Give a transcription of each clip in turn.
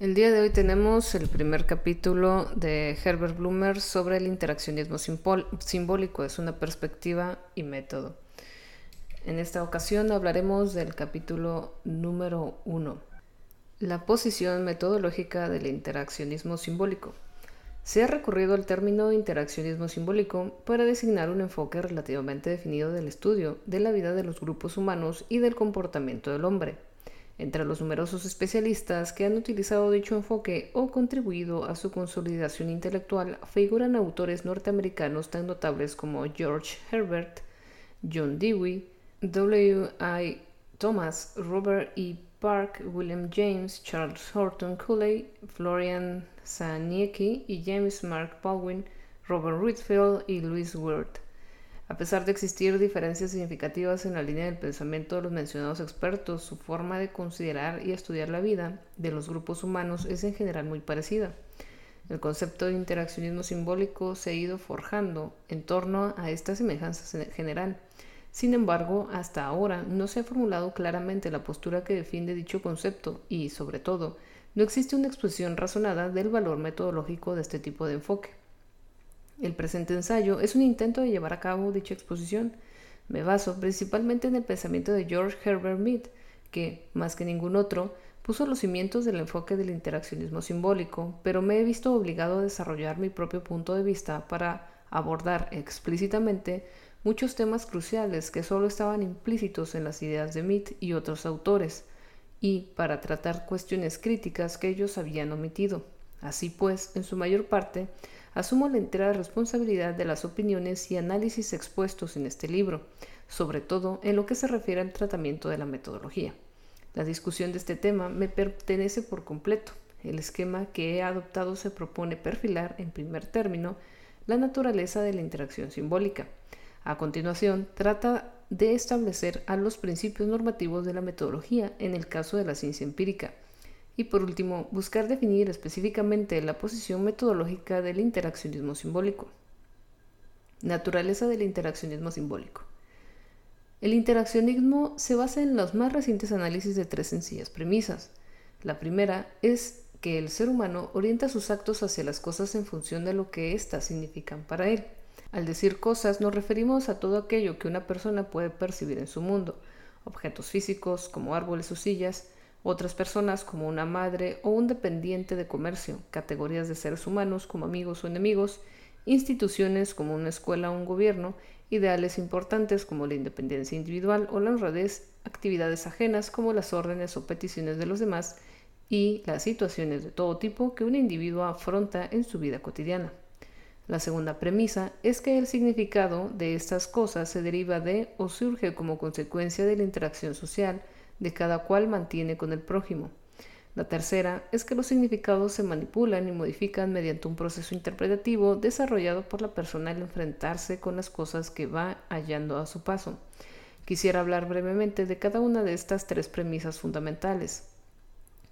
El día de hoy tenemos el primer capítulo de Herbert Blumer sobre el interaccionismo simbólico, es una perspectiva y método. En esta ocasión hablaremos del capítulo número 1, la posición metodológica del interaccionismo simbólico. Se ha recurrido al término interaccionismo simbólico para designar un enfoque relativamente definido del estudio de la vida de los grupos humanos y del comportamiento del hombre. Entre los numerosos especialistas que han utilizado dicho enfoque o contribuido a su consolidación intelectual figuran autores norteamericanos tan notables como George Herbert, John Dewey, W. I. Thomas, Robert E. Park, William James, Charles Horton Cooley, Florian Saniecki y James Mark Baldwin, Robert Whitfield y Louis Wirth. A pesar de existir diferencias significativas en la línea del pensamiento de los mencionados expertos, su forma de considerar y estudiar la vida de los grupos humanos es en general muy parecida. El concepto de interaccionismo simbólico se ha ido forjando en torno a estas semejanzas en general. Sin embargo, hasta ahora no se ha formulado claramente la postura que defiende dicho concepto y, sobre todo, no existe una exposición razonada del valor metodológico de este tipo de enfoque. El presente ensayo es un intento de llevar a cabo dicha exposición. Me baso principalmente en el pensamiento de George Herbert Mead, que, más que ningún otro, puso los cimientos del enfoque del interaccionismo simbólico, pero me he visto obligado a desarrollar mi propio punto de vista para abordar explícitamente muchos temas cruciales que solo estaban implícitos en las ideas de Mead y otros autores, y para tratar cuestiones críticas que ellos habían omitido. Así pues, en su mayor parte, asumo la entera responsabilidad de las opiniones y análisis expuestos en este libro, sobre todo en lo que se refiere al tratamiento de la metodología. La discusión de este tema me pertenece por completo. El esquema que he adoptado se propone perfilar, en primer término, la naturaleza de la interacción simbólica. A continuación, trata de establecer a los principios normativos de la metodología en el caso de la ciencia empírica, y por último, buscar definir específicamente la posición metodológica del interaccionismo simbólico. Naturaleza del interaccionismo simbólico. El interaccionismo se basa en los más recientes análisis de tres sencillas premisas. La primera es que el ser humano orienta sus actos hacia las cosas en función de lo que éstas significan para él. Al decir cosas nos referimos a todo aquello que una persona puede percibir en su mundo, objetos físicos como árboles o sillas, otras personas como una madre o un dependiente de comercio, categorías de seres humanos como amigos o enemigos, instituciones como una escuela o un gobierno, ideales importantes como la independencia individual o la honradez, actividades ajenas como las órdenes o peticiones de los demás y las situaciones de todo tipo que un individuo afronta en su vida cotidiana. La segunda premisa es que el significado de estas cosas se deriva de o surge como consecuencia de la interacción social, de cada cual mantiene con el prójimo. La tercera es que los significados se manipulan y modifican mediante un proceso interpretativo desarrollado por la persona al enfrentarse con las cosas que va hallando a su paso. Quisiera hablar brevemente de cada una de estas tres premisas fundamentales.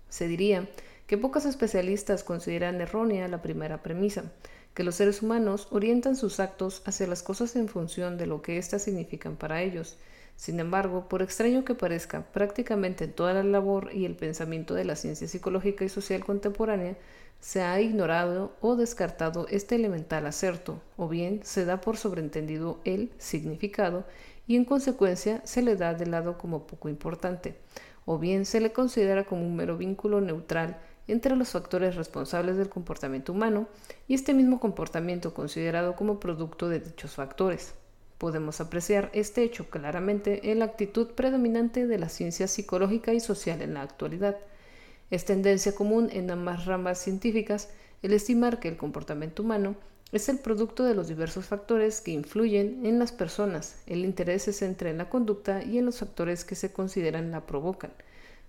Se diría que pocos especialistas consideran errónea la primera premisa, que los seres humanos orientan sus actos hacia las cosas en función de lo que éstas significan para ellos, sin embargo, por extraño que parezca, prácticamente toda la labor y el pensamiento de la ciencia psicológica y social contemporánea se ha ignorado o descartado este elemental acerto, o bien se da por sobreentendido el significado y en consecuencia se le da de lado como poco importante, o bien se le considera como un mero vínculo neutral entre los factores responsables del comportamiento humano y este mismo comportamiento considerado como producto de dichos factores. Podemos apreciar este hecho claramente en la actitud predominante de la ciencia psicológica y social en la actualidad. Es tendencia común en ambas ramas científicas el estimar que el comportamiento humano es el producto de los diversos factores que influyen en las personas. El interés se centra en la conducta y en los factores que se consideran la provocan.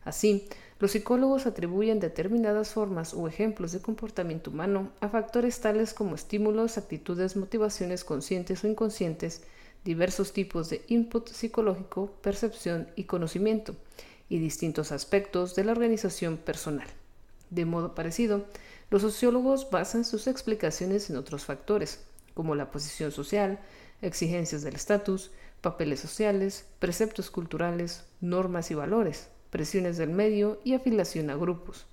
Así, los psicólogos atribuyen determinadas formas o ejemplos de comportamiento humano a factores tales como estímulos, actitudes, motivaciones conscientes o inconscientes, diversos tipos de input psicológico, percepción y conocimiento, y distintos aspectos de la organización personal. De modo parecido, los sociólogos basan sus explicaciones en otros factores, como la posición social, exigencias del estatus, papeles sociales, preceptos culturales, normas y valores, presiones del medio y afiliación a grupos.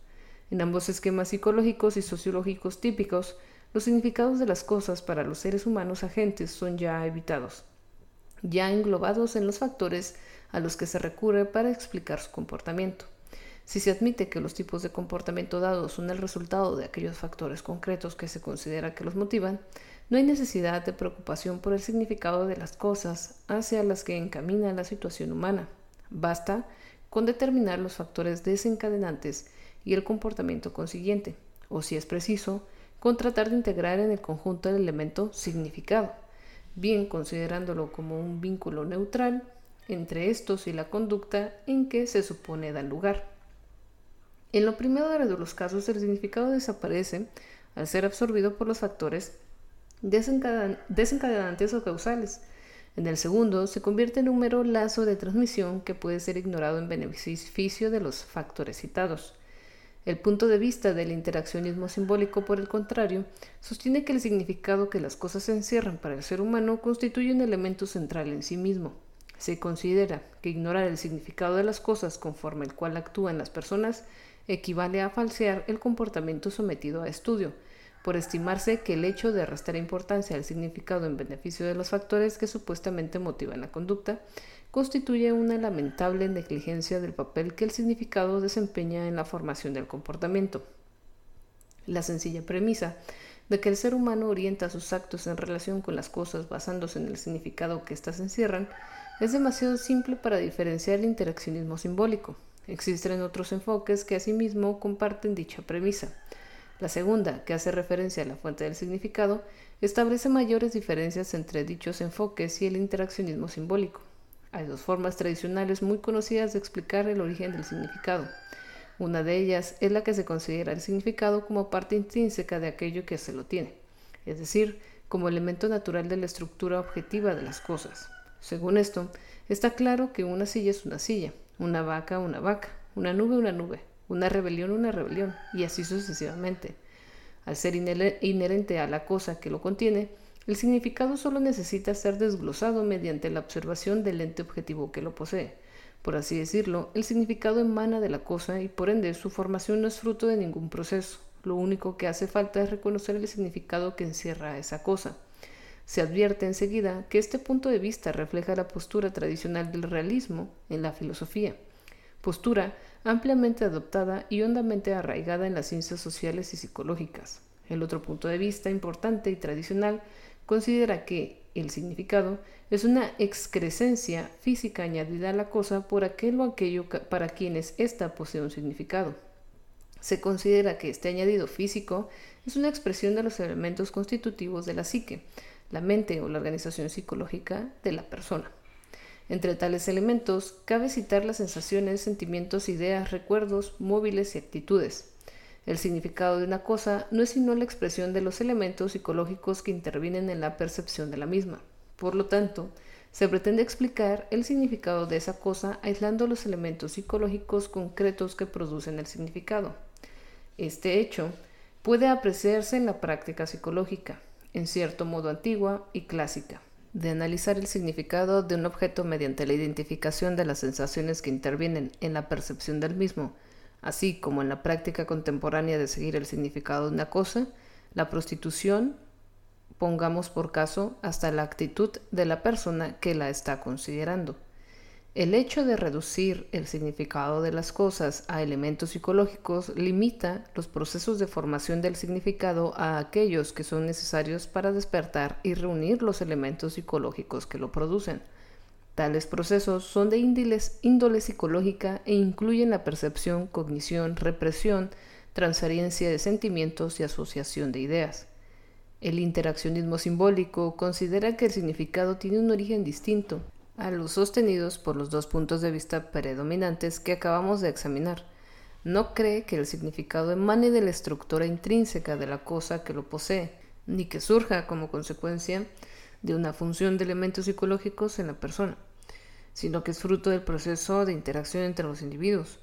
En ambos esquemas psicológicos y sociológicos típicos, los significados de las cosas para los seres humanos agentes son ya evitados, ya englobados en los factores a los que se recurre para explicar su comportamiento. Si se admite que los tipos de comportamiento dados son el resultado de aquellos factores concretos que se considera que los motivan, no hay necesidad de preocupación por el significado de las cosas hacia las que encamina la situación humana. Basta con determinar los factores desencadenantes y el comportamiento consiguiente, o si es preciso, con tratar de integrar en el conjunto el elemento significado, bien considerándolo como un vínculo neutral entre estos y la conducta en que se supone dar lugar. En lo primero de los casos, el significado desaparece al ser absorbido por los factores desencadenantes o causales. En el segundo, se convierte en un mero lazo de transmisión que puede ser ignorado en beneficio de los factores citados. El punto de vista del interaccionismo simbólico, por el contrario, sostiene que el significado que las cosas encierran para el ser humano constituye un elemento central en sí mismo. Se considera que ignorar el significado de las cosas conforme el cual actúan las personas equivale a falsear el comportamiento sometido a estudio, por estimarse que el hecho de restar importancia al significado en beneficio de los factores que supuestamente motivan la conducta constituye una lamentable negligencia del papel que el significado desempeña en la formación del comportamiento. La sencilla premisa de que el ser humano orienta sus actos en relación con las cosas basándose en el significado que éstas encierran es demasiado simple para diferenciar el interaccionismo simbólico. Existen otros enfoques que asimismo comparten dicha premisa. La segunda, que hace referencia a la fuente del significado, establece mayores diferencias entre dichos enfoques y el interaccionismo simbólico. Hay dos formas tradicionales muy conocidas de explicar el origen del significado. Una de ellas es la que se considera el significado como parte intrínseca de aquello que se lo tiene, es decir, como elemento natural de la estructura objetiva de las cosas. Según esto, está claro que una silla es una silla, una vaca, una vaca, una nube, una nube, una rebelión, una rebelión, y así sucesivamente. Al ser inherente a la cosa que lo contiene, el significado solo necesita ser desglosado mediante la observación del ente objetivo que lo posee. Por así decirlo, el significado emana de la cosa y por ende su formación no es fruto de ningún proceso. Lo único que hace falta es reconocer el significado que encierra esa cosa. Se advierte enseguida que este punto de vista refleja la postura tradicional del realismo en la filosofía, postura ampliamente adoptada y hondamente arraigada en las ciencias sociales y psicológicas. El otro punto de vista importante y tradicional considera que el significado es una excrescencia física añadida a la cosa por aquel o aquello para quienes ésta posee un significado. Se considera que este añadido físico es una expresión de los elementos constitutivos de la psique, la mente o la organización psicológica de la persona. Entre tales elementos cabe citar las sensaciones, sentimientos, ideas, recuerdos, móviles y actitudes. El significado de una cosa no es sino la expresión de los elementos psicológicos que intervienen en la percepción de la misma. Por lo tanto, se pretende explicar el significado de esa cosa aislando los elementos psicológicos concretos que producen el significado. Este hecho puede apreciarse en la práctica psicológica, en cierto modo antigua y clásica, de analizar el significado de un objeto mediante la identificación de las sensaciones que intervienen en la percepción del mismo, así como en la práctica contemporánea de seguir el significado de una cosa, la prostitución, pongamos por caso, hasta la actitud de la persona que la está considerando. El hecho de reducir el significado de las cosas a elementos psicológicos limita los procesos de formación del significado a aquellos que son necesarios para despertar y reunir los elementos psicológicos que lo producen. Tales procesos son de índole psicológica e incluyen la percepción, cognición, represión, transferencia de sentimientos y asociación de ideas. El interaccionismo simbólico considera que el significado tiene un origen distinto a los sostenidos por los dos puntos de vista predominantes que acabamos de examinar. No cree que el significado emane de la estructura intrínseca de la cosa que lo posee, ni que surja como consecuencia de una función de elementos psicológicos en la persona, sino que es fruto del proceso de interacción entre los individuos.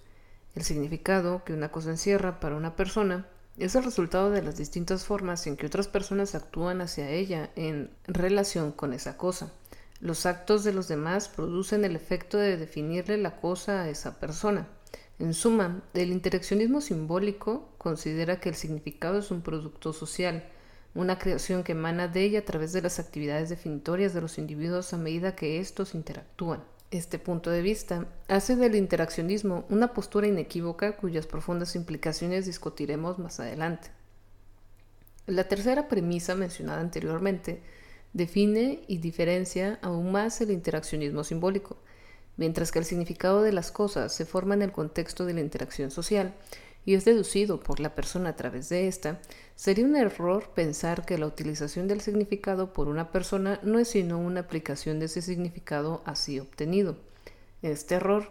El significado que una cosa encierra para una persona es el resultado de las distintas formas en que otras personas actúan hacia ella en relación con esa cosa. Los actos de los demás producen el efecto de definirle la cosa a esa persona. En suma, el interaccionismo simbólico considera que el significado es un producto social, una creación que emana de ella a través de las actividades definitorias de los individuos a medida que estos interactúan. Este punto de vista hace del interaccionismo una postura inequívoca cuyas profundas implicaciones discutiremos más adelante. La tercera premisa mencionada anteriormente define y diferencia aún más el interaccionismo simbólico. Mientras que el significado de las cosas se forma en el contexto de la interacción social y es deducido por la persona a través de esta, sería un error pensar que la utilización del significado por una persona no es sino una aplicación de ese significado así obtenido. Este error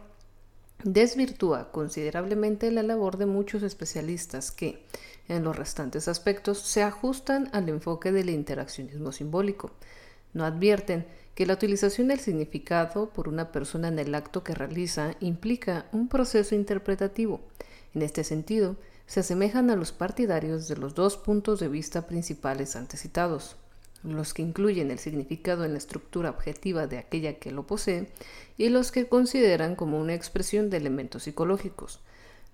desvirtúa considerablemente la labor de muchos especialistas que, en los restantes aspectos, se ajustan al enfoque del interaccionismo simbólico. No advierten que la utilización del significado por una persona en el acto que realiza implica un proceso interpretativo. En este sentido, se asemejan a los partidarios de los dos puntos de vista principales antecitados, los que incluyen el significado en la estructura objetiva de aquella que lo posee y los que consideran como una expresión de elementos psicológicos.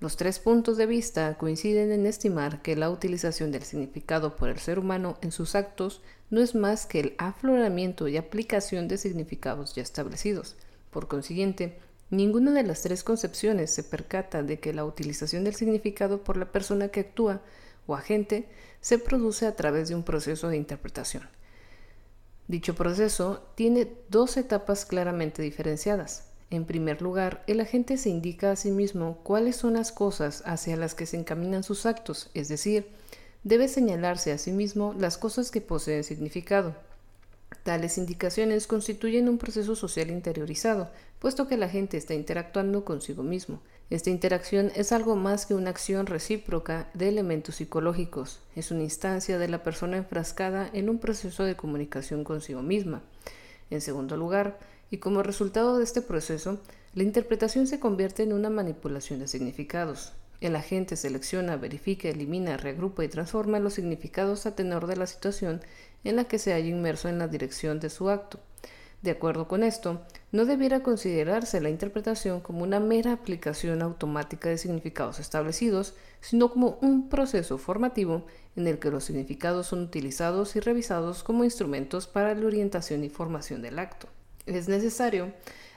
Los tres puntos de vista coinciden en estimar que la utilización del significado por el ser humano en sus actos no es más que el afloramiento y aplicación de significados ya establecidos. Por consiguiente, ninguna de las tres concepciones se percata de que la utilización del significado por la persona que actúa o agente se produce a través de un proceso de interpretación. Dicho proceso tiene dos etapas claramente diferenciadas. En primer lugar, el agente se indica a sí mismo cuáles son las cosas hacia las que se encaminan sus actos, es decir, debe señalarse a sí mismo las cosas que poseen significado. Tales indicaciones constituyen un proceso social interiorizado, puesto que la gente está interactuando consigo mismo. Esta interacción es algo más que una acción recíproca de elementos psicológicos, es una instancia de la persona enfrascada en un proceso de comunicación consigo misma. En segundo lugar, y como resultado de este proceso, la interpretación se convierte en una manipulación de significados. El agente selecciona, verifica, elimina, reagrupa y transforma los significados a tenor de la situación en la que se haya inmerso en la dirección de su acto. De acuerdo con esto, no debiera considerarse la interpretación como una mera aplicación automática de significados establecidos, sino como un proceso formativo en el que los significados son utilizados y revisados como instrumentos para la orientación y formación del acto es necesario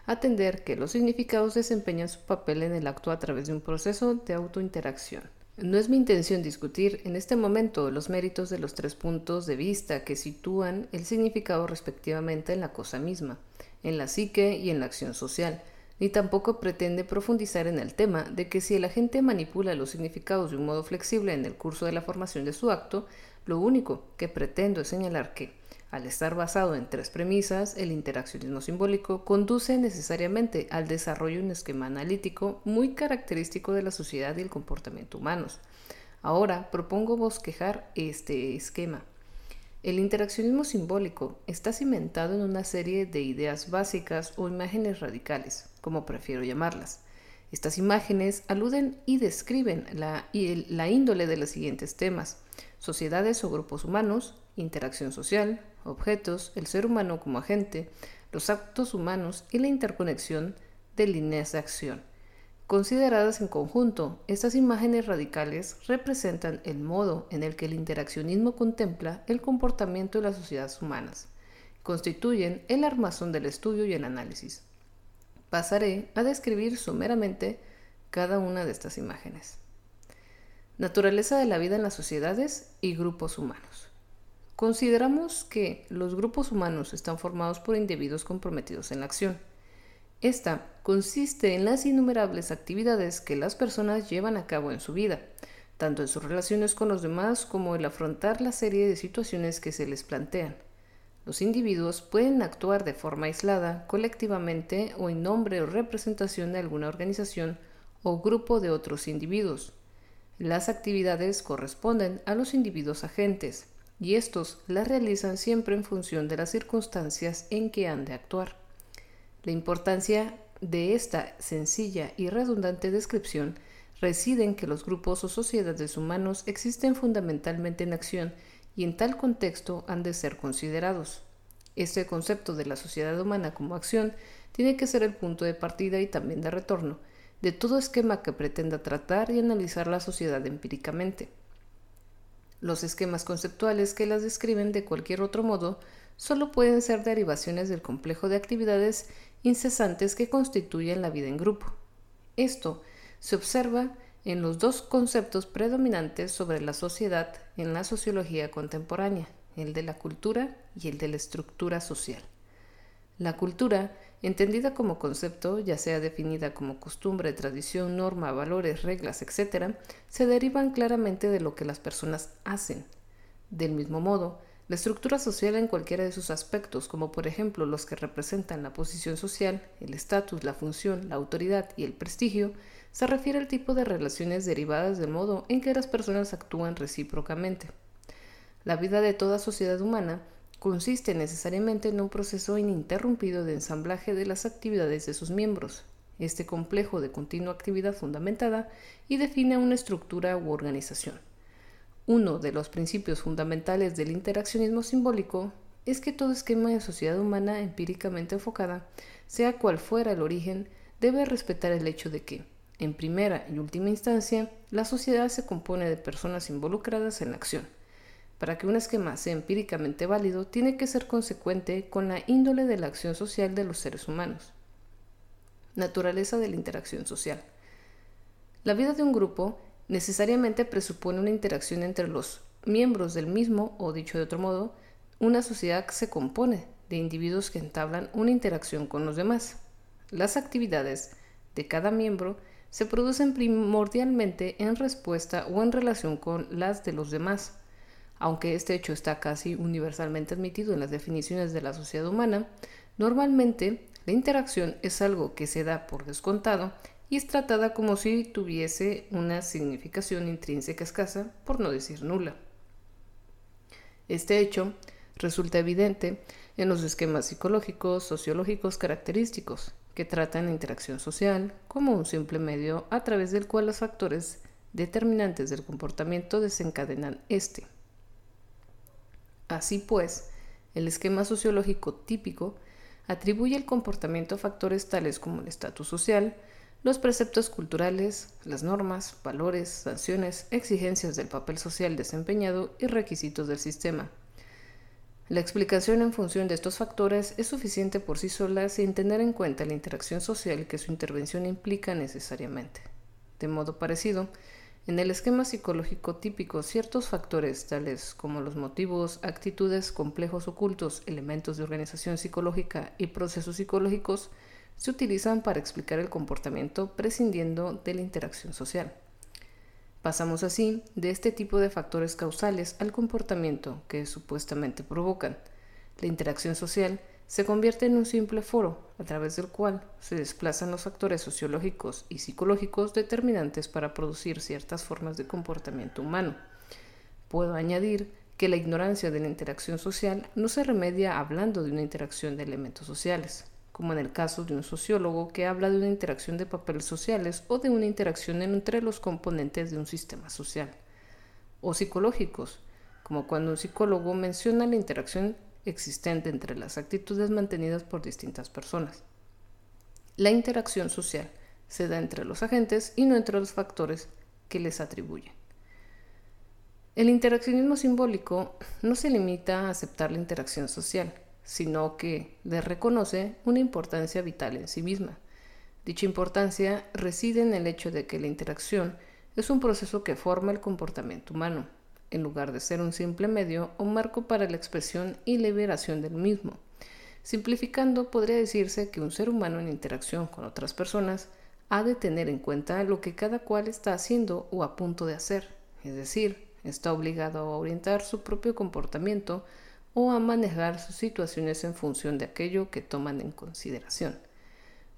atender que los significados desempeñan su papel en el acto a través de un proceso de autointeracción. No es mi intención discutir en este momento los méritos de los tres puntos de vista que sitúan el significado respectivamente en la cosa misma, en la psique y en la acción social, ni tampoco pretende profundizar en el tema de que si el agente manipula los significados de un modo flexible en el curso de la formación de su acto, lo único que pretendo es señalar que, al estar basado en tres premisas, el interaccionismo simbólico conduce necesariamente al desarrollo de un esquema analítico muy característico de la sociedad y el comportamiento humanos. Ahora propongo bosquejar este esquema. El interaccionismo simbólico está cimentado en una serie de ideas básicas o imágenes radicales, como prefiero llamarlas. Estas imágenes aluden y describen la, la índole de los siguientes temas sociedades o grupos humanos, interacción social, objetos, el ser humano como agente, los actos humanos y la interconexión de líneas de acción. Consideradas en conjunto, estas imágenes radicales representan el modo en el que el interaccionismo contempla el comportamiento de las sociedades humanas. Constituyen el armazón del estudio y el análisis. Pasaré a describir someramente cada una de estas imágenes. Naturaleza de la vida en las sociedades y grupos humanos. Consideramos que los grupos humanos están formados por individuos comprometidos en la acción. Esta consiste en las innumerables actividades que las personas llevan a cabo en su vida, tanto en sus relaciones con los demás como el afrontar la serie de situaciones que se les plantean. Los individuos pueden actuar de forma aislada, colectivamente o en nombre o representación de alguna organización o grupo de otros individuos. Las actividades corresponden a los individuos agentes, y estos la realizan siempre en función de las circunstancias en que han de actuar. La importancia de esta sencilla y redundante descripción reside en que los grupos o sociedades humanos existen fundamentalmente en acción y en tal contexto han de ser considerados. Este concepto de la sociedad humana como acción tiene que ser el punto de partida y también de retorno, de todo esquema que pretenda tratar y analizar la sociedad empíricamente. Los esquemas conceptuales que las describen de cualquier otro modo solo pueden ser derivaciones del complejo de actividades incesantes que constituyen la vida en grupo. Esto se observa en los dos conceptos predominantes sobre la sociedad en la sociología contemporánea, el de la cultura y el de la estructura social. La cultura, entendida como concepto, ya sea definida como costumbre, tradición, norma, valores, reglas, etc., se derivan claramente de lo que las personas hacen. Del mismo modo, la estructura social en cualquiera de sus aspectos, como por ejemplo los que representan la posición social, el estatus, la función, la autoridad y el prestigio, se refiere al tipo de relaciones derivadas del modo en que las personas actúan recíprocamente. La vida de toda sociedad humana consiste necesariamente en un proceso ininterrumpido de ensamblaje de las actividades de sus miembros. Este complejo de continua actividad fundamentada y define una estructura u organización. Uno de los principios fundamentales del interaccionismo simbólico es que todo esquema de sociedad humana empíricamente enfocada, sea cual fuera el origen, debe respetar el hecho de que, en primera y última instancia, la sociedad se compone de personas involucradas en la acción. Para que un esquema sea empíricamente válido, tiene que ser consecuente con la índole de la acción social de los seres humanos. Naturaleza de la interacción social. La vida de un grupo necesariamente presupone una interacción entre los miembros del mismo, o dicho de otro modo, una sociedad que se compone de individuos que entablan una interacción con los demás. Las actividades de cada miembro se producen primordialmente en respuesta o en relación con las de los demás. Aunque este hecho está casi universalmente admitido en las definiciones de la sociedad humana, normalmente la interacción es algo que se da por descontado y es tratada como si tuviese una significación intrínseca escasa, por no decir nula. Este hecho resulta evidente en los esquemas psicológicos, sociológicos característicos, que tratan la interacción social como un simple medio a través del cual los factores determinantes del comportamiento desencadenan este. Así pues, el esquema sociológico típico atribuye el comportamiento a factores tales como el estatus social, los preceptos culturales, las normas, valores, sanciones, exigencias del papel social desempeñado y requisitos del sistema. La explicación en función de estos factores es suficiente por sí sola sin tener en cuenta la interacción social que su intervención implica necesariamente. De modo parecido, en el esquema psicológico típico, ciertos factores, tales como los motivos, actitudes, complejos ocultos, elementos de organización psicológica y procesos psicológicos, se utilizan para explicar el comportamiento prescindiendo de la interacción social. Pasamos así de este tipo de factores causales al comportamiento que supuestamente provocan. La interacción social se convierte en un simple foro a través del cual se desplazan los factores sociológicos y psicológicos determinantes para producir ciertas formas de comportamiento humano. Puedo añadir que la ignorancia de la interacción social no se remedia hablando de una interacción de elementos sociales como en el caso de un sociólogo que habla de una interacción de papeles sociales o de una interacción entre los componentes de un sistema social, o psicológicos, como cuando un psicólogo menciona la interacción existente entre las actitudes mantenidas por distintas personas. La interacción social se da entre los agentes y no entre los factores que les atribuyen. El interaccionismo simbólico no se limita a aceptar la interacción social, sino que le reconoce una importancia vital en sí misma. Dicha importancia reside en el hecho de que la interacción es un proceso que forma el comportamiento humano, en lugar de ser un simple medio o marco para la expresión y liberación del mismo. Simplificando, podría decirse que un ser humano en interacción con otras personas ha de tener en cuenta lo que cada cual está haciendo o a punto de hacer, es decir, está obligado a orientar su propio comportamiento o a manejar sus situaciones en función de aquello que toman en consideración.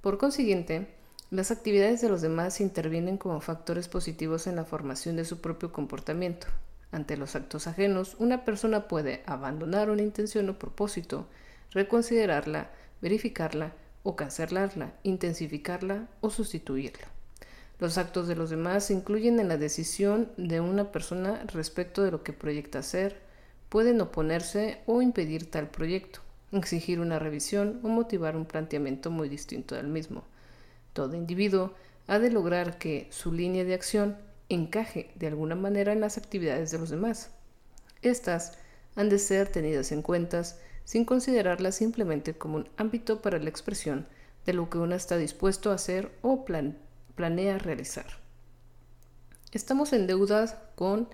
Por consiguiente, las actividades de los demás intervienen como factores positivos en la formación de su propio comportamiento. Ante los actos ajenos, una persona puede abandonar una intención o propósito, reconsiderarla, verificarla o cancelarla, intensificarla o sustituirla. Los actos de los demás incluyen en la decisión de una persona respecto de lo que proyecta hacer, pueden oponerse o impedir tal proyecto, exigir una revisión o motivar un planteamiento muy distinto del mismo. Todo individuo ha de lograr que su línea de acción encaje de alguna manera en las actividades de los demás. Estas han de ser tenidas en cuenta sin considerarlas simplemente como un ámbito para la expresión de lo que uno está dispuesto a hacer o planea realizar. Estamos en deuda con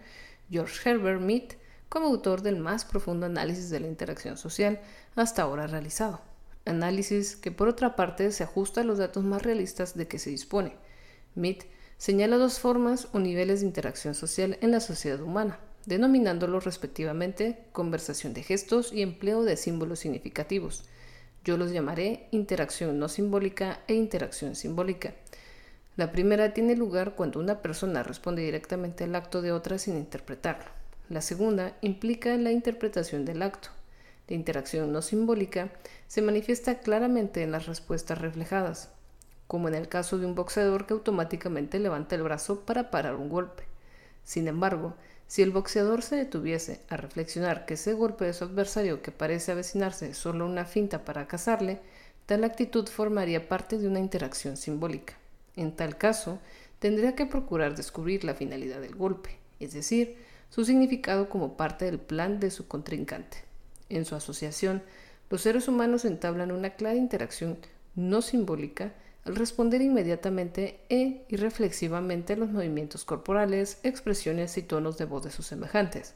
George Herbert Mead como autor del más profundo análisis de la interacción social hasta ahora realizado. Análisis que por otra parte se ajusta a los datos más realistas de que se dispone. Mead señala dos formas o niveles de interacción social en la sociedad humana, denominándolos respectivamente conversación de gestos y empleo de símbolos significativos. Yo los llamaré interacción no simbólica e interacción simbólica. La primera tiene lugar cuando una persona responde directamente al acto de otra sin interpretarlo. La segunda implica la interpretación del acto. La interacción no simbólica se manifiesta claramente en las respuestas reflejadas, como en el caso de un boxeador que automáticamente levanta el brazo para parar un golpe. Sin embargo, si el boxeador se detuviese a reflexionar que ese golpe de su adversario que parece avecinarse es solo una finta para cazarle, tal actitud formaría parte de una interacción simbólica. En tal caso, tendría que procurar descubrir la finalidad del golpe, es decir, su significado como parte del plan de su contrincante. En su asociación, los seres humanos entablan una clara interacción no simbólica responder inmediatamente e irreflexivamente los movimientos corporales, expresiones y tonos de voz de sus semejantes.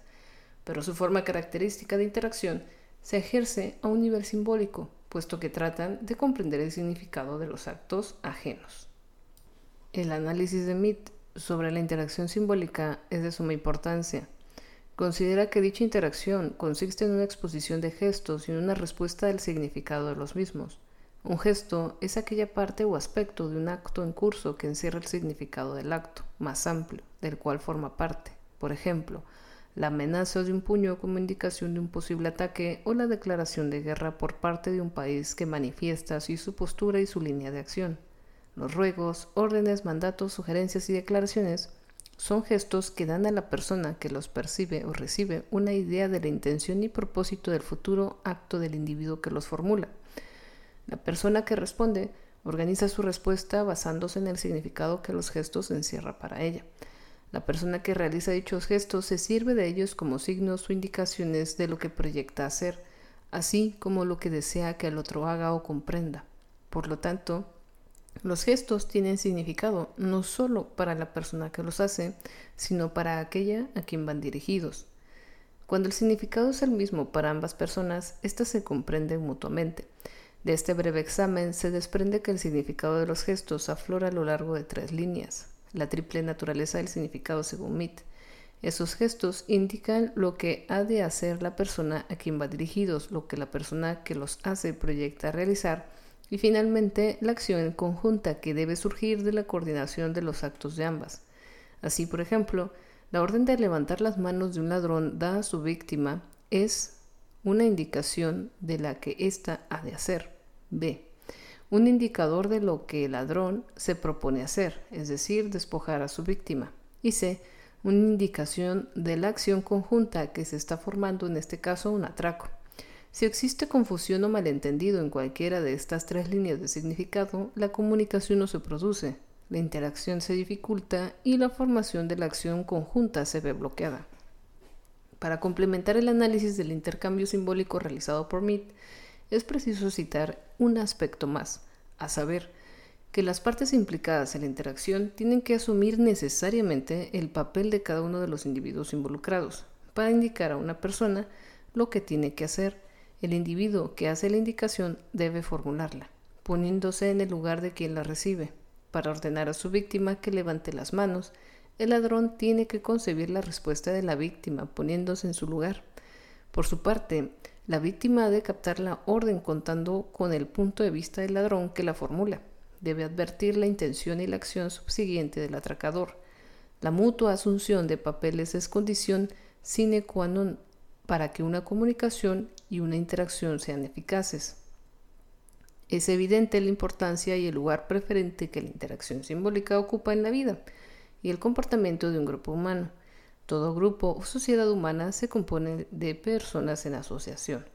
Pero su forma característica de interacción se ejerce a un nivel simbólico, puesto que tratan de comprender el significado de los actos ajenos. El análisis de Mead sobre la interacción simbólica es de suma importancia. Considera que dicha interacción consiste en una exposición de gestos y una respuesta del significado de los mismos. Un gesto es aquella parte o aspecto de un acto en curso que encierra el significado del acto, más amplio, del cual forma parte. Por ejemplo, la amenaza de un puño como indicación de un posible ataque o la declaración de guerra por parte de un país que manifiesta así su postura y su línea de acción. Los ruegos, órdenes, mandatos, sugerencias y declaraciones son gestos que dan a la persona que los percibe o recibe una idea de la intención y propósito del futuro acto del individuo que los formula. La persona que responde organiza su respuesta basándose en el significado que los gestos encierra para ella. La persona que realiza dichos gestos se sirve de ellos como signos o indicaciones de lo que proyecta hacer, así como lo que desea que el otro haga o comprenda. Por lo tanto, los gestos tienen significado no solo para la persona que los hace, sino para aquella a quien van dirigidos. Cuando el significado es el mismo para ambas personas, éstas se comprenden mutuamente. De este breve examen se desprende que el significado de los gestos aflora a lo largo de tres líneas, la triple naturaleza del significado según Mead. Esos gestos indican lo que ha de hacer la persona a quien va dirigidos, lo que la persona que los hace proyecta realizar y finalmente la acción conjunta que debe surgir de la coordinación de los actos de ambas. Así, por ejemplo, la orden de levantar las manos de un ladrón da a su víctima es una indicación de la que ésta ha de hacer. B. Un indicador de lo que el ladrón se propone hacer, es decir, despojar a su víctima. Y C. Una indicación de la acción conjunta que se está formando, en este caso, un atraco. Si existe confusión o malentendido en cualquiera de estas tres líneas de significado, la comunicación no se produce, la interacción se dificulta y la formación de la acción conjunta se ve bloqueada. Para complementar el análisis del intercambio simbólico realizado por Mead, es preciso citar un aspecto más, a saber, que las partes implicadas en la interacción tienen que asumir necesariamente el papel de cada uno de los individuos involucrados, para indicar a una persona lo que tiene que hacer. El individuo que hace la indicación debe formularla, poniéndose en el lugar de quien la recibe. Para ordenar a su víctima que levante las manos, el ladrón tiene que concebir la respuesta de la víctima, poniéndose en su lugar. Por su parte, la víctima ha de captar la orden contando con el punto de vista del ladrón que la formula. Debe advertir la intención y la acción subsiguiente del atracador. La mutua asunción de papeles es condición sine qua non para que una comunicación y una interacción sean eficaces. Es evidente la importancia y el lugar preferente que la interacción simbólica ocupa en la vida y el comportamiento de un grupo humano. Todo grupo o sociedad humana se compone de personas en asociación.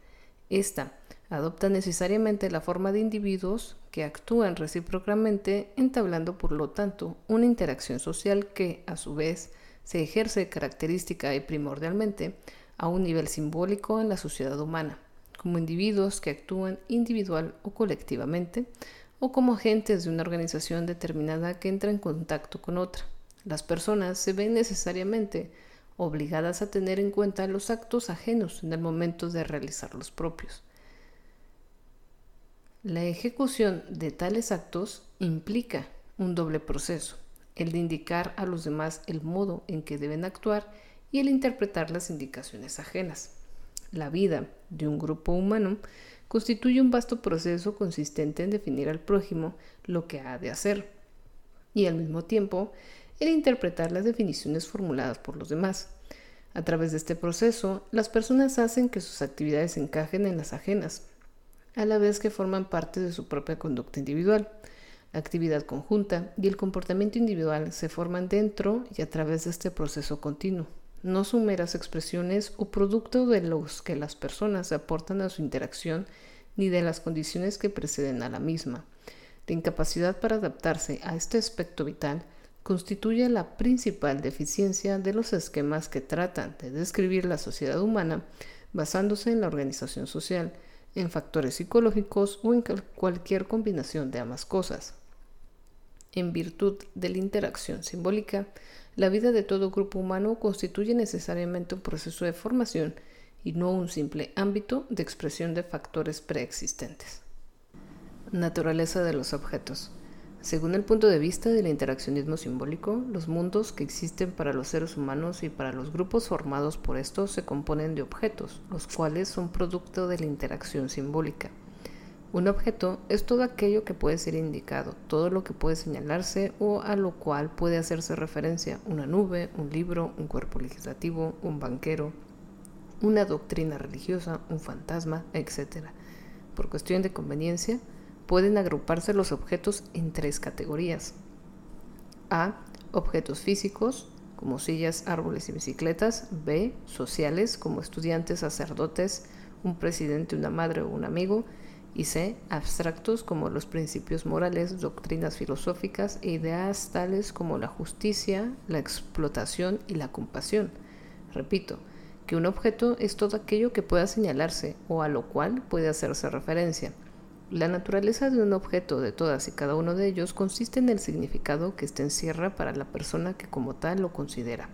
Esta, adopta necesariamente la forma de individuos que actúan recíprocamente, entablando por lo tanto una interacción social que, a su vez, se ejerce característica y primordialmente a un nivel simbólico en la sociedad humana, como individuos que actúan individual o colectivamente, o como agentes de una organización determinada que entra en contacto con otra. Las personas se ven necesariamente obligadas a tener en cuenta los actos ajenos en el momento de realizar los propios. La ejecución de tales actos implica un doble proceso, el de indicar a los demás el modo en que deben actuar y el interpretar las indicaciones ajenas. La vida de un grupo humano constituye un vasto proceso consistente en definir al prójimo lo que ha de hacer y al mismo tiempo el interpretar las definiciones formuladas por los demás. A través de este proceso, las personas hacen que sus actividades encajen en las ajenas, a la vez que forman parte de su propia conducta individual. Actividad conjunta y el comportamiento individual se forman dentro y a través de este proceso continuo. No son meras expresiones o producto de los que las personas aportan a su interacción ni de las condiciones que preceden a la misma. La incapacidad para adaptarse a este aspecto vital constituye la principal deficiencia de los esquemas que tratan de describir la sociedad humana basándose en la organización social, en factores psicológicos o en cualquier combinación de ambas cosas. En virtud de la interacción simbólica, la vida de todo grupo humano constituye necesariamente un proceso de formación y no un simple ámbito de expresión de factores preexistentes. Naturaleza de los objetos. Según el punto de vista del interaccionismo simbólico, los mundos que existen para los seres humanos y para los grupos formados por estos se componen de objetos, los cuales son producto de la interacción simbólica. Un objeto es todo aquello que puede ser indicado, todo lo que puede señalarse o a lo cual puede hacerse referencia, una nube, un libro, un cuerpo legislativo, un banquero, una doctrina religiosa, un fantasma, etc. Por cuestión de conveniencia, pueden agruparse los objetos en tres categorías. A. Objetos físicos, como sillas, árboles y bicicletas. B. Sociales, como estudiantes, sacerdotes, un presidente, una madre o un amigo. Y C. Abstractos, como los principios morales, doctrinas filosóficas e ideas tales como la justicia, la explotación y la compasión. Repito, que un objeto es todo aquello que pueda señalarse o a lo cual puede hacerse referencia. La naturaleza de un objeto de todas y cada uno de ellos consiste en el significado que éste encierra para la persona que como tal lo considera.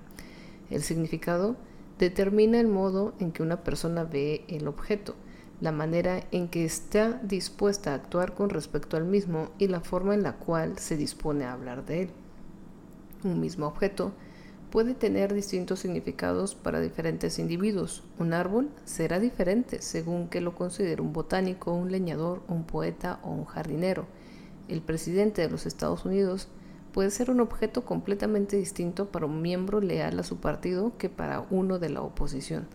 El significado determina el modo en que una persona ve el objeto, la manera en que está dispuesta a actuar con respecto al mismo y la forma en la cual se dispone a hablar de él. Un mismo objeto puede tener distintos significados para diferentes individuos. Un árbol será diferente según que lo considere un botánico, un leñador, un poeta o un jardinero. El presidente de los Estados Unidos puede ser un objeto completamente distinto para un miembro leal a su partido que para uno de la oposición.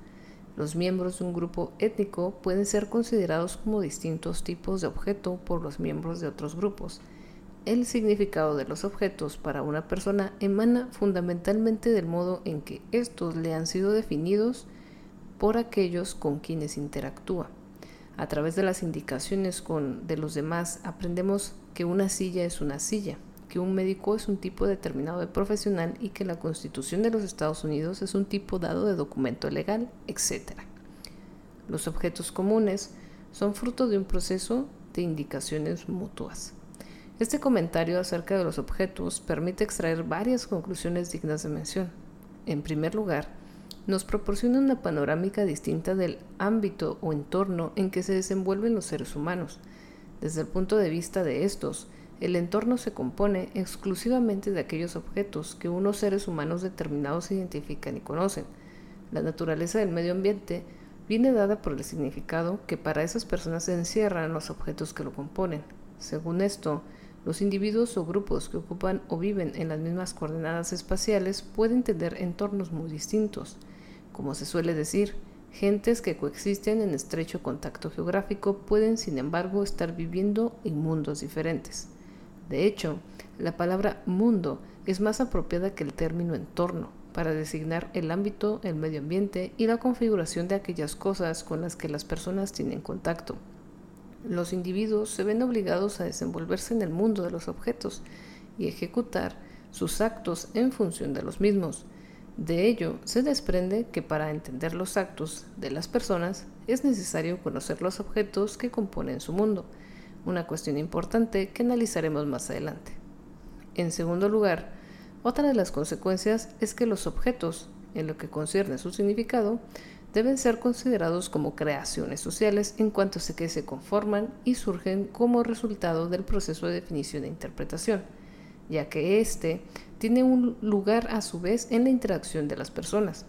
Los miembros de un grupo étnico pueden ser considerados como distintos tipos de objeto por los miembros de otros grupos. El significado de los objetos para una persona emana fundamentalmente del modo en que estos le han sido definidos por aquellos con quienes interactúa. A través de las indicaciones con, de los demás aprendemos que una silla es una silla, que un médico es un tipo determinado de profesional y que la Constitución de los Estados Unidos es un tipo dado de documento legal, etc. Los objetos comunes son fruto de un proceso de indicaciones mutuas. Este comentario acerca de los objetos permite extraer varias conclusiones dignas de mención. En primer lugar, nos proporciona una panorámica distinta del ámbito o entorno en que se desenvuelven los seres humanos. Desde el punto de vista de estos, el entorno se compone exclusivamente de aquellos objetos que unos seres humanos determinados identifican y conocen. La naturaleza del medio ambiente viene dada por el significado que para esas personas se encierran los objetos que lo componen. Según esto, los individuos o grupos que ocupan o viven en las mismas coordenadas espaciales pueden tener entornos muy distintos. Como se suele decir, gentes que coexisten en estrecho contacto geográfico pueden, sin embargo, estar viviendo en mundos diferentes. De hecho, la palabra mundo es más apropiada que el término entorno para designar el ámbito, el medio ambiente y la configuración de aquellas cosas con las que las personas tienen contacto. Los individuos se ven obligados a desenvolverse en el mundo de los objetos y ejecutar sus actos en función de los mismos. De ello se desprende que para entender los actos de las personas es necesario conocer los objetos que componen su mundo, una cuestión importante que analizaremos más adelante. En segundo lugar, otra de las consecuencias es que los objetos, en lo que concierne su significado, deben ser considerados como creaciones sociales en cuanto se que se conforman y surgen como resultado del proceso de definición e interpretación, ya que éste tiene un lugar a su vez en la interacción de las personas.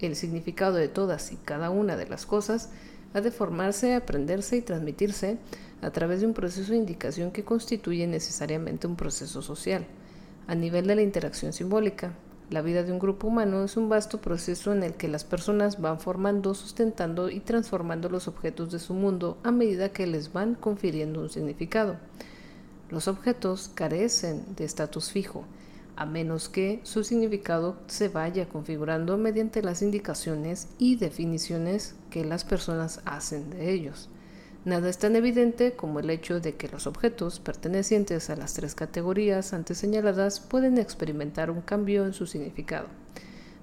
El significado de todas y cada una de las cosas ha de formarse, aprenderse y transmitirse a través de un proceso de indicación que constituye necesariamente un proceso social, a nivel de la interacción simbólica, la vida de un grupo humano es un vasto proceso en el que las personas van formando, sustentando y transformando los objetos de su mundo a medida que les van confiriendo un significado. Los objetos carecen de estatus fijo, a menos que su significado se vaya configurando mediante las indicaciones y definiciones que las personas hacen de ellos. Nada es tan evidente como el hecho de que los objetos pertenecientes a las tres categorías antes señaladas pueden experimentar un cambio en su significado.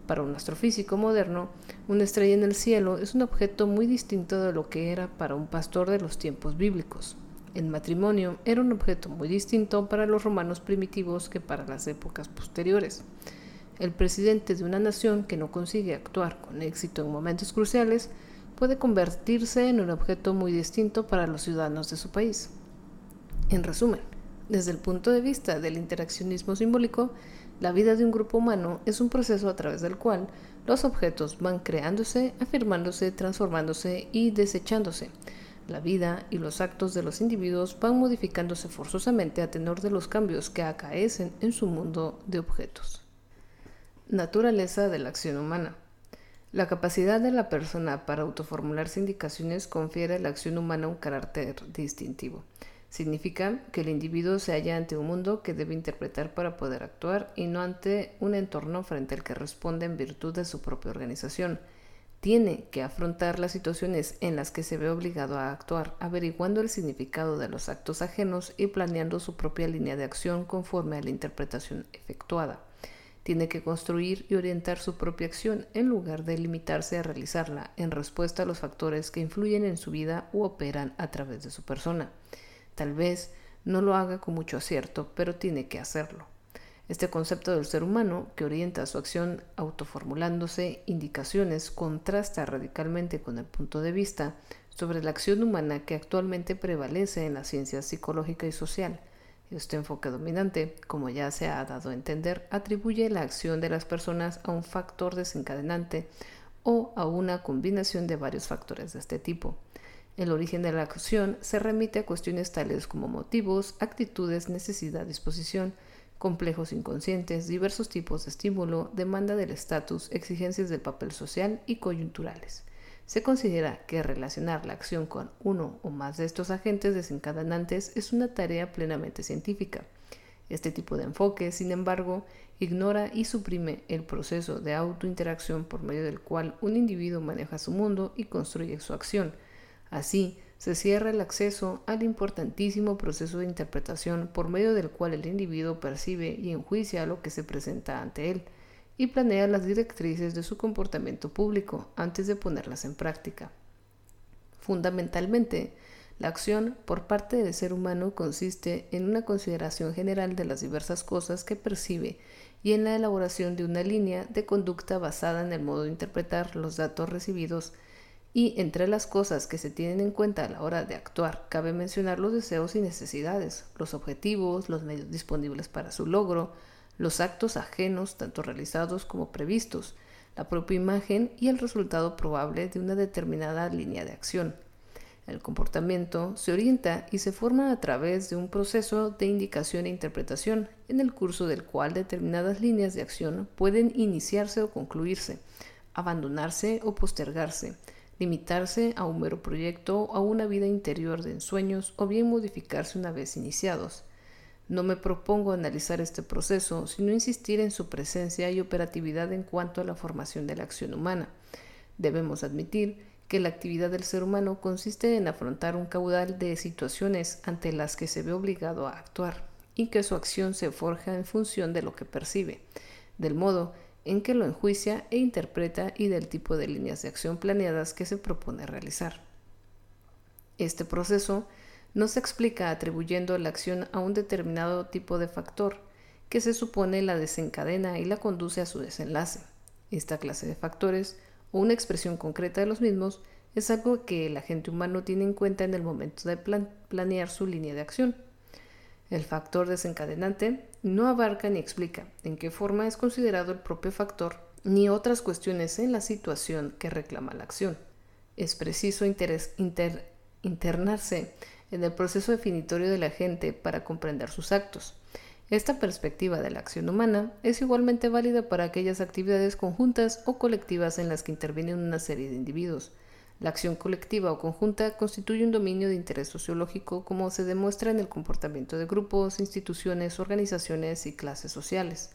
Para un astrofísico moderno, una estrella en el cielo es un objeto muy distinto de lo que era para un pastor de los tiempos bíblicos. El matrimonio era un objeto muy distinto para los romanos primitivos que para las épocas posteriores. El presidente de una nación que no consigue actuar con éxito en momentos cruciales puede convertirse en un objeto muy distinto para los ciudadanos de su país. En resumen, desde el punto de vista del interaccionismo simbólico, la vida de un grupo humano es un proceso a través del cual los objetos van creándose, afirmándose, transformándose y desechándose. La vida y los actos de los individuos van modificándose forzosamente a tenor de los cambios que acaecen en su mundo de objetos. Naturaleza de la acción humana. La capacidad de la persona para autoformularse indicaciones confiere a la acción humana un carácter distintivo. Significa que el individuo se halla ante un mundo que debe interpretar para poder actuar y no ante un entorno frente al que responde en virtud de su propia organización. Tiene que afrontar las situaciones en las que se ve obligado a actuar, averiguando el significado de los actos ajenos y planeando su propia línea de acción conforme a la interpretación efectuada. Tiene que construir y orientar su propia acción en lugar de limitarse a realizarla en respuesta a los factores que influyen en su vida u operan a través de su persona. Tal vez no lo haga con mucho acierto, pero tiene que hacerlo. Este concepto del ser humano, que orienta su acción autoformulándose indicaciones, contrasta radicalmente con el punto de vista sobre la acción humana que actualmente prevalece en la ciencia psicológica y social, este enfoque dominante, como ya se ha dado a entender, atribuye la acción de las personas a un factor desencadenante o a una combinación de varios factores de este tipo. El origen de la acción se remite a cuestiones tales como motivos, actitudes, necesidad, disposición, complejos inconscientes, diversos tipos de estímulo, demanda del estatus, exigencias del papel social y coyunturales. Se considera que relacionar la acción con uno o más de estos agentes desencadenantes es una tarea plenamente científica. Este tipo de enfoque, sin embargo, ignora y suprime el proceso de autointeracción por medio del cual un individuo maneja su mundo y construye su acción. Así, se cierra el acceso al importantísimo proceso de interpretación por medio del cual el individuo percibe y enjuicia lo que se presenta ante él y planea las directrices de su comportamiento público antes de ponerlas en práctica. Fundamentalmente, la acción por parte del ser humano consiste en una consideración general de las diversas cosas que percibe y en la elaboración de una línea de conducta basada en el modo de interpretar los datos recibidos y entre las cosas que se tienen en cuenta a la hora de actuar cabe mencionar los deseos y necesidades, los objetivos, los medios disponibles para su logro, los actos ajenos, tanto realizados como previstos, la propia imagen y el resultado probable de una determinada línea de acción. El comportamiento se orienta y se forma a través de un proceso de indicación e interpretación, en el curso del cual determinadas líneas de acción pueden iniciarse o concluirse, abandonarse o postergarse, limitarse a un mero proyecto o a una vida interior de ensueños o bien modificarse una vez iniciados. No me propongo analizar este proceso, sino insistir en su presencia y operatividad en cuanto a la formación de la acción humana. Debemos admitir que la actividad del ser humano consiste en afrontar un caudal de situaciones ante las que se ve obligado a actuar y que su acción se forja en función de lo que percibe, del modo en que lo enjuicia e interpreta y del tipo de líneas de acción planeadas que se propone realizar. Este proceso no se explica atribuyendo la acción a un determinado tipo de factor, que se supone la desencadena y la conduce a su desenlace. Esta clase de factores, o una expresión concreta de los mismos, es algo que el agente humano tiene en cuenta en el momento de planear su línea de acción. El factor desencadenante no abarca ni explica en qué forma es considerado el propio factor ni otras cuestiones en la situación que reclama la acción. Es preciso internarse en el proceso definitorio de la gente para comprender sus actos. Esta perspectiva de la acción humana es igualmente válida para aquellas actividades conjuntas o colectivas en las que intervienen una serie de individuos, la acción colectiva o conjunta constituye un dominio de interés sociológico como se demuestra en el comportamiento de grupos, instituciones, organizaciones y clases sociales.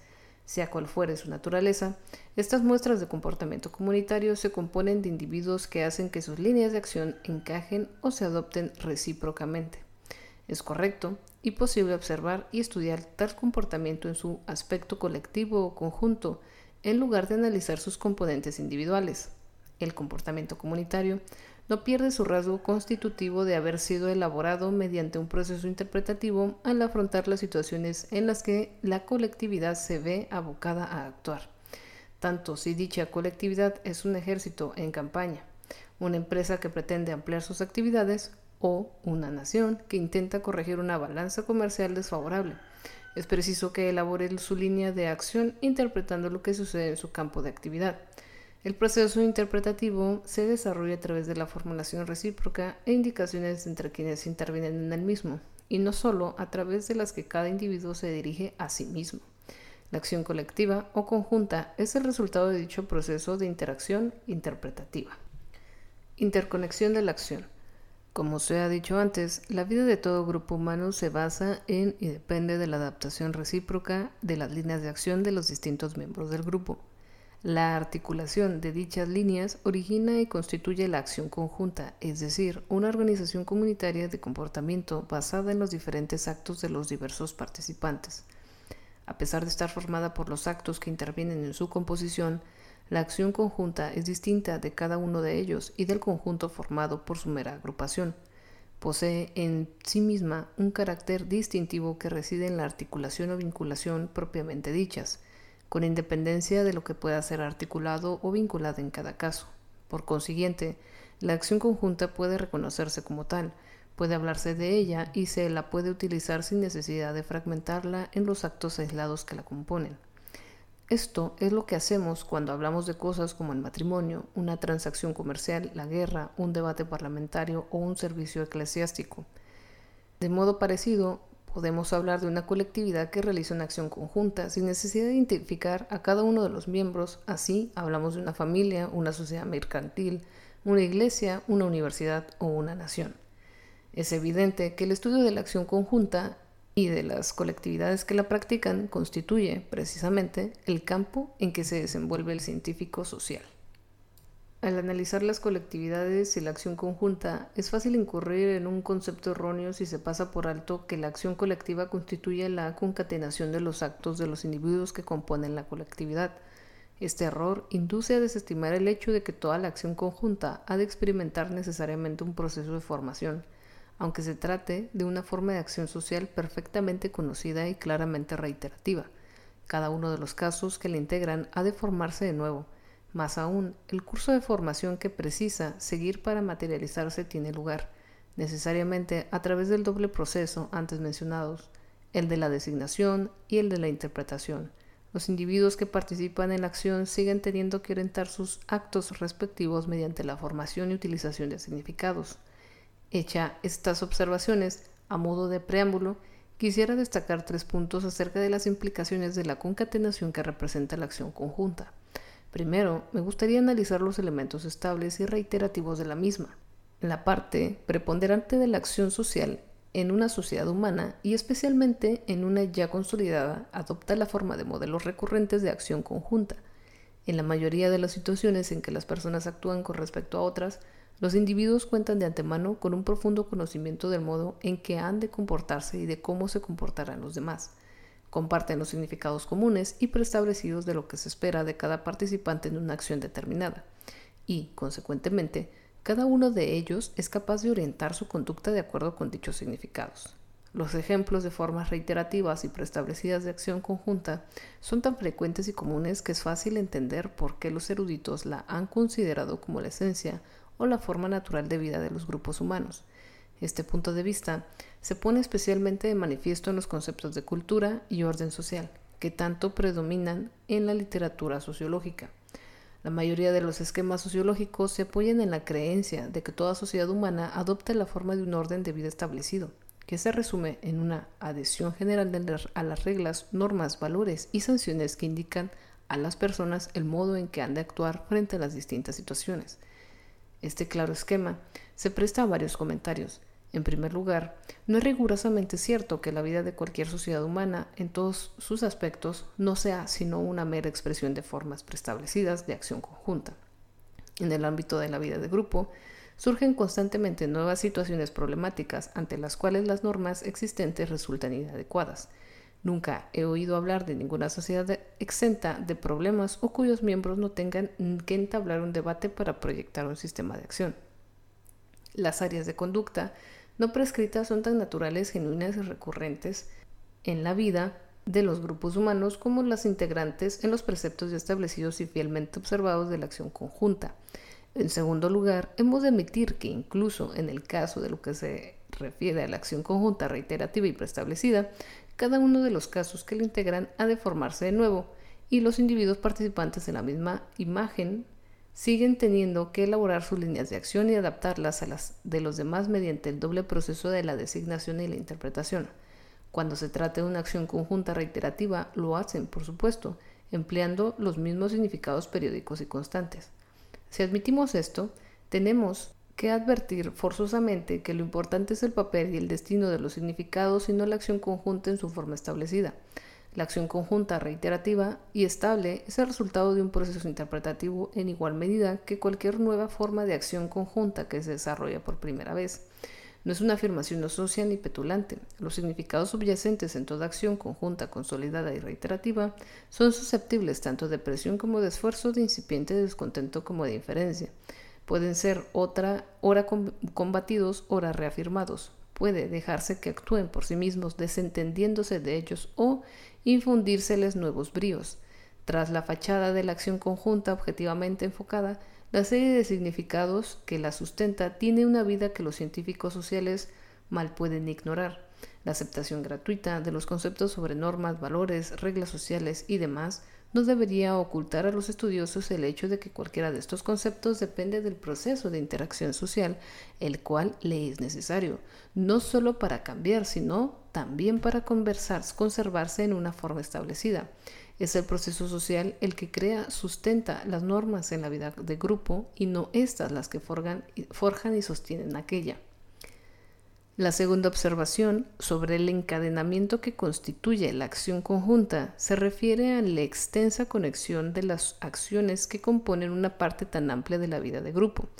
Sea cual fuere su naturaleza, estas muestras de comportamiento comunitario se componen de individuos que hacen que sus líneas de acción encajen o se adopten recíprocamente. Es correcto y posible observar y estudiar tal comportamiento en su aspecto colectivo o conjunto, en lugar de analizar sus componentes individuales el comportamiento comunitario, no pierde su rasgo constitutivo de haber sido elaborado mediante un proceso interpretativo al afrontar las situaciones en las que la colectividad se ve abocada a actuar, tanto si dicha colectividad es un ejército en campaña, una empresa que pretende ampliar sus actividades o una nación que intenta corregir una balanza comercial desfavorable. Es preciso que elabore su línea de acción interpretando lo que sucede en su campo de actividad. El proceso interpretativo se desarrolla a través de la formulación recíproca e indicaciones entre quienes intervienen en el mismo, y no solo a través de las que cada individuo se dirige a sí mismo. La acción colectiva o conjunta es el resultado de dicho proceso de interacción interpretativa. Interconexión de la acción. Como se ha dicho antes, la vida de todo grupo humano se basa en y depende de la adaptación recíproca de las líneas de acción de los distintos miembros del grupo. La articulación de dichas líneas origina y constituye la acción conjunta, es decir, una organización comunitaria de comportamiento basada en los diferentes actos de los diversos participantes. A pesar de estar formada por los actos que intervienen en su composición, la acción conjunta es distinta de cada uno de ellos y del conjunto formado por su mera agrupación. Posee en sí misma un carácter distintivo que reside en la articulación o vinculación propiamente dichas con independencia de lo que pueda ser articulado o vinculado en cada caso. Por consiguiente, la acción conjunta puede reconocerse como tal, puede hablarse de ella y se la puede utilizar sin necesidad de fragmentarla en los actos aislados que la componen. Esto es lo que hacemos cuando hablamos de cosas como el matrimonio, una transacción comercial, la guerra, un debate parlamentario o un servicio eclesiástico. De modo parecido, Podemos hablar de una colectividad que realiza una acción conjunta sin necesidad de identificar a cada uno de los miembros. Así hablamos de una familia, una sociedad mercantil, una iglesia, una universidad o una nación. Es evidente que el estudio de la acción conjunta y de las colectividades que la practican constituye, precisamente, el campo en que se desenvuelve el científico social. Al analizar las colectividades y la acción conjunta, es fácil incurrir en un concepto erróneo si se pasa por alto que la acción colectiva constituye la concatenación de los actos de los individuos que componen la colectividad. Este error induce a desestimar el hecho de que toda la acción conjunta ha de experimentar necesariamente un proceso de formación, aunque se trate de una forma de acción social perfectamente conocida y claramente reiterativa. Cada uno de los casos que la integran ha de formarse de nuevo, más aún, el curso de formación que precisa seguir para materializarse tiene lugar, necesariamente a través del doble proceso antes mencionados, el de la designación y el de la interpretación. Los individuos que participan en la acción siguen teniendo que orientar sus actos respectivos mediante la formación y utilización de significados. Hecha estas observaciones, a modo de preámbulo, quisiera destacar tres puntos acerca de las implicaciones de la concatenación que representa la acción conjunta. Primero, me gustaría analizar los elementos estables y reiterativos de la misma. La parte preponderante de la acción social en una sociedad humana y especialmente en una ya consolidada adopta la forma de modelos recurrentes de acción conjunta. En la mayoría de las situaciones en que las personas actúan con respecto a otras, los individuos cuentan de antemano con un profundo conocimiento del modo en que han de comportarse y de cómo se comportarán los demás. Comparten los significados comunes y preestablecidos de lo que se espera de cada participante en una acción determinada. Y, consecuentemente, cada uno de ellos es capaz de orientar su conducta de acuerdo con dichos significados. Los ejemplos de formas reiterativas y preestablecidas de acción conjunta son tan frecuentes y comunes que es fácil entender por qué los eruditos la han considerado como la esencia o la forma natural de vida de los grupos humanos. Este punto de vista se pone especialmente de manifiesto en los conceptos de cultura y orden social, que tanto predominan en la literatura sociológica. La mayoría de los esquemas sociológicos se apoyan en la creencia de que toda sociedad humana adopta la forma de un orden de vida establecido, que se resume en una adhesión general a las reglas, normas, valores y sanciones que indican a las personas el modo en que han de actuar frente a las distintas situaciones. Este claro esquema se presta a varios comentarios. En primer lugar, no es rigurosamente cierto que la vida de cualquier sociedad humana, en todos sus aspectos, no sea sino una mera expresión de formas preestablecidas de acción conjunta. En el ámbito de la vida de grupo, surgen constantemente nuevas situaciones problemáticas ante las cuales las normas existentes resultan inadecuadas. Nunca he oído hablar de ninguna sociedad exenta de problemas o cuyos miembros no tengan que entablar un debate para proyectar un sistema de acción. Las áreas de conducta no prescritas son tan naturales, genuinas y recurrentes en la vida de los grupos humanos como las integrantes en los preceptos ya establecidos y fielmente observados de la acción conjunta. En segundo lugar, hemos de admitir que incluso en el caso de lo que se refiere a la acción conjunta reiterativa y preestablecida, cada uno de los casos que la integran ha de formarse de nuevo y los individuos participantes en la misma imagen siguen teniendo que elaborar sus líneas de acción y adaptarlas a las de los demás mediante el doble proceso de la designación y la interpretación. Cuando se trata de una acción conjunta reiterativa, lo hacen, por supuesto, empleando los mismos significados periódicos y constantes. Si admitimos esto, tenemos que advertir forzosamente que lo importante es el papel y el destino de los significados y no la acción conjunta en su forma establecida. La acción conjunta reiterativa y estable es el resultado de un proceso interpretativo en igual medida que cualquier nueva forma de acción conjunta que se desarrolla por primera vez. No es una afirmación social ni petulante. Los significados subyacentes en toda acción conjunta, consolidada y reiterativa son susceptibles tanto de presión como de esfuerzo, de incipiente descontento como de inferencia. Pueden ser otra, ora combatidos, ora reafirmados. Puede dejarse que actúen por sí mismos, desentendiéndose de ellos o infundírseles nuevos bríos. Tras la fachada de la acción conjunta objetivamente enfocada, la serie de significados que la sustenta tiene una vida que los científicos sociales mal pueden ignorar. La aceptación gratuita de los conceptos sobre normas, valores, reglas sociales y demás no debería ocultar a los estudiosos el hecho de que cualquiera de estos conceptos depende del proceso de interacción social, el cual le es necesario, no solo para cambiar, sino también para conversar, conservarse en una forma establecida. Es el proceso social el que crea, sustenta las normas en la vida de grupo y no estas las que forjan y sostienen aquella. La segunda observación sobre el encadenamiento que constituye la acción conjunta se refiere a la extensa conexión de las acciones que componen una parte tan amplia de la vida de grupo.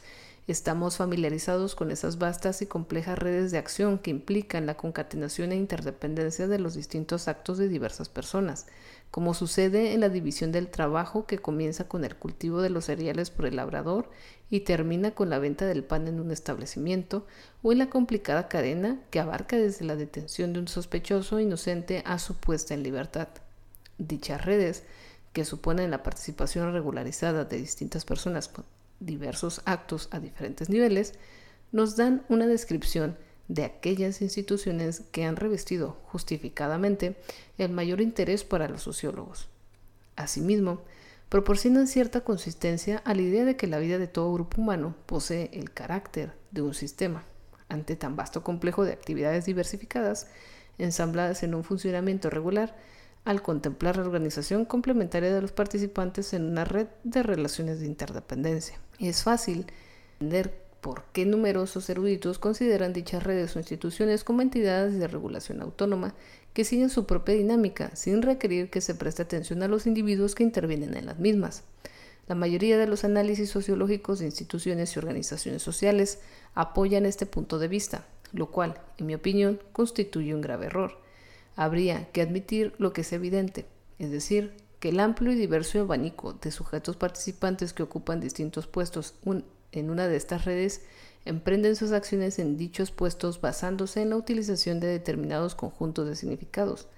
Estamos familiarizados con esas vastas y complejas redes de acción que implican la concatenación e interdependencia de los distintos actos de diversas personas, como sucede en la división del trabajo que comienza con el cultivo de los cereales por el labrador y termina con la venta del pan en un establecimiento, o en la complicada cadena que abarca desde la detención de un sospechoso inocente a su puesta en libertad. Dichas redes, que suponen la participación regularizada de distintas personas diversos actos a diferentes niveles, nos dan una descripción de aquellas instituciones que han revestido justificadamente el mayor interés para los sociólogos. Asimismo, proporcionan cierta consistencia a la idea de que la vida de todo grupo humano posee el carácter de un sistema. Ante tan vasto complejo de actividades diversificadas, ensambladas en un funcionamiento regular, al contemplar la organización complementaria de los participantes en una red de relaciones de interdependencia. Es fácil entender por qué numerosos eruditos consideran dichas redes o instituciones como entidades de regulación autónoma que siguen su propia dinámica sin requerir que se preste atención a los individuos que intervienen en las mismas. La mayoría de los análisis sociológicos de instituciones y organizaciones sociales apoyan este punto de vista, lo cual, en mi opinión, constituye un grave error. Habría que admitir lo que es evidente, es decir, que el amplio y diverso abanico de sujetos participantes que ocupan distintos puestos en una de estas redes emprenden sus acciones en dichos puestos basándose en la utilización de determinados conjuntos de significados.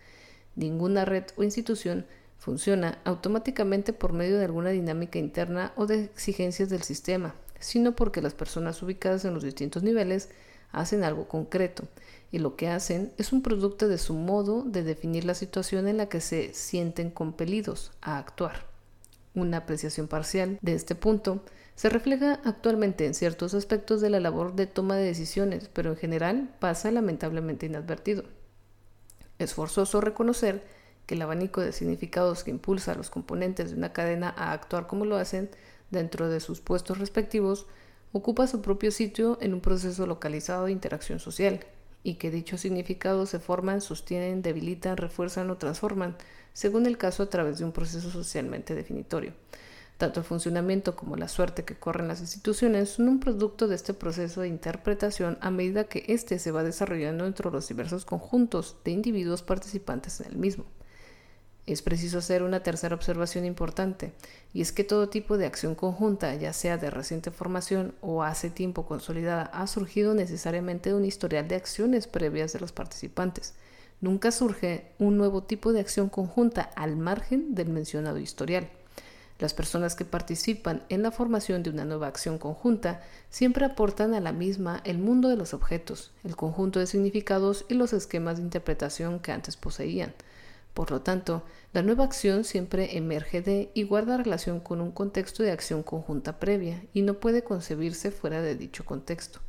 Ninguna red o institución funciona automáticamente por medio de alguna dinámica interna o de exigencias del sistema, sino porque las personas ubicadas en los distintos niveles hacen algo concreto y lo que hacen es un producto de su modo de definir la situación en la que se sienten compelidos a actuar. Una apreciación parcial de este punto se refleja actualmente en ciertos aspectos de la labor de toma de decisiones, pero en general pasa lamentablemente inadvertido. Es forzoso reconocer que el abanico de significados que impulsa a los componentes de una cadena a actuar como lo hacen dentro de sus puestos respectivos ocupa su propio sitio en un proceso localizado de interacción social, y que dichos significados se forman, sostienen, debilitan, refuerzan o transforman, según el caso a través de un proceso socialmente definitorio. Tanto el funcionamiento como la suerte que corren las instituciones son un producto de este proceso de interpretación a medida que éste se va desarrollando entre los diversos conjuntos de individuos participantes en el mismo. Es preciso hacer una tercera observación importante, y es que todo tipo de acción conjunta, ya sea de reciente formación o hace tiempo consolidada, ha surgido necesariamente de un historial de acciones previas de los participantes. Nunca surge un nuevo tipo de acción conjunta al margen del mencionado historial. Las personas que participan en la formación de una nueva acción conjunta siempre aportan a la misma el mundo de los objetos, el conjunto de significados y los esquemas de interpretación que antes poseían. Por lo tanto, la nueva acción siempre emerge de y guarda relación con un contexto de acción conjunta previa y no puede concebirse fuera de dicho contexto.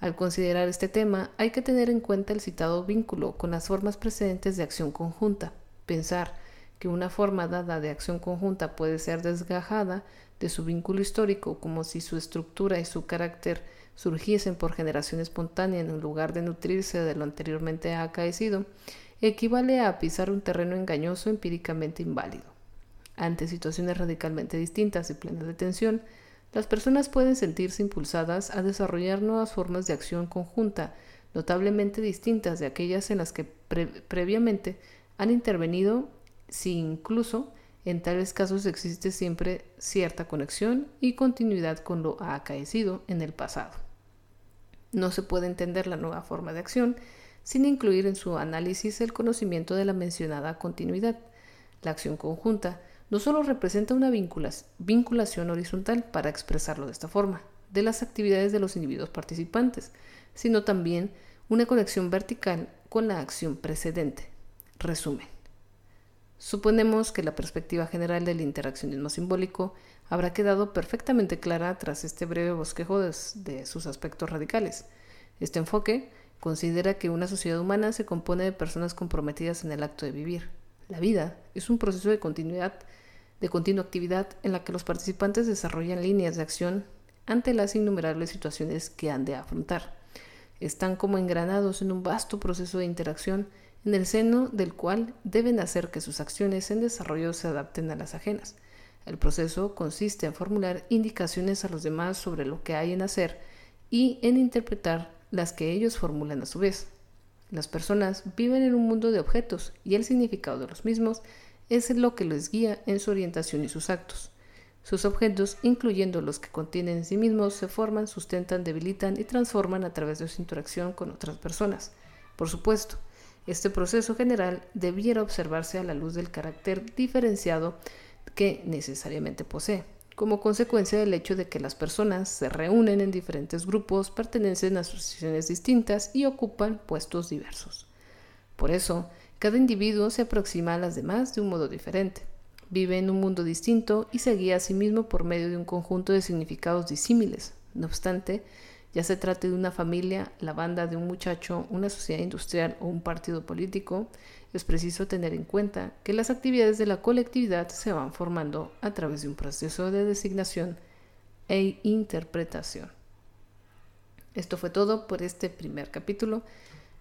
Al considerar este tema, hay que tener en cuenta el citado vínculo con las formas precedentes de acción conjunta. Pensar que una forma dada de acción conjunta puede ser desgajada de su vínculo histórico como si su estructura y su carácter surgiesen por generación espontánea en lugar de nutrirse de lo anteriormente acaecido, equivale a pisar un terreno engañoso empíricamente inválido. Ante situaciones radicalmente distintas y plenas de tensión, las personas pueden sentirse impulsadas a desarrollar nuevas formas de acción conjunta, notablemente distintas de aquellas en las que previamente han intervenido, si incluso en tales casos existe siempre cierta conexión y continuidad con lo acaecido en el pasado. No se puede entender la nueva forma de acción sin incluir en su análisis el conocimiento de la mencionada continuidad. La acción conjunta no solo representa una vinculación horizontal, para expresarlo de esta forma, de las actividades de los individuos participantes, sino también una conexión vertical con la acción precedente. Resumen. Suponemos que la perspectiva general del interaccionismo simbólico habrá quedado perfectamente clara tras este breve bosquejo de, de sus aspectos radicales. Este enfoque Considera que una sociedad humana se compone de personas comprometidas en el acto de vivir. La vida es un proceso de continuidad, de continua actividad en la que los participantes desarrollan líneas de acción ante las innumerables situaciones que han de afrontar. Están como engranados en un vasto proceso de interacción en el seno del cual deben hacer que sus acciones en desarrollo se adapten a las ajenas. El proceso consiste en formular indicaciones a los demás sobre lo que hay en hacer y en interpretar las que ellos formulan a su vez. Las personas viven en un mundo de objetos y el significado de los mismos es lo que les guía en su orientación y sus actos. Sus objetos, incluyendo los que contienen en sí mismos, se forman, sustentan, debilitan y transforman a través de su interacción con otras personas. Por supuesto, este proceso general debiera observarse a la luz del carácter diferenciado que necesariamente posee como consecuencia del hecho de que las personas se reúnen en diferentes grupos, pertenecen a asociaciones distintas y ocupan puestos diversos. Por eso, cada individuo se aproxima a las demás de un modo diferente, vive en un mundo distinto y se guía a sí mismo por medio de un conjunto de significados disímiles. No obstante, ya se trate de una familia, la banda de un muchacho, una sociedad industrial o un partido político, es preciso tener en cuenta que las actividades de la colectividad se van formando a través de un proceso de designación e interpretación. Esto fue todo por este primer capítulo.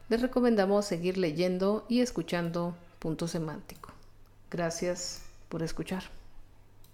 Les recomendamos seguir leyendo y escuchando Punto Semántico. Gracias por escuchar.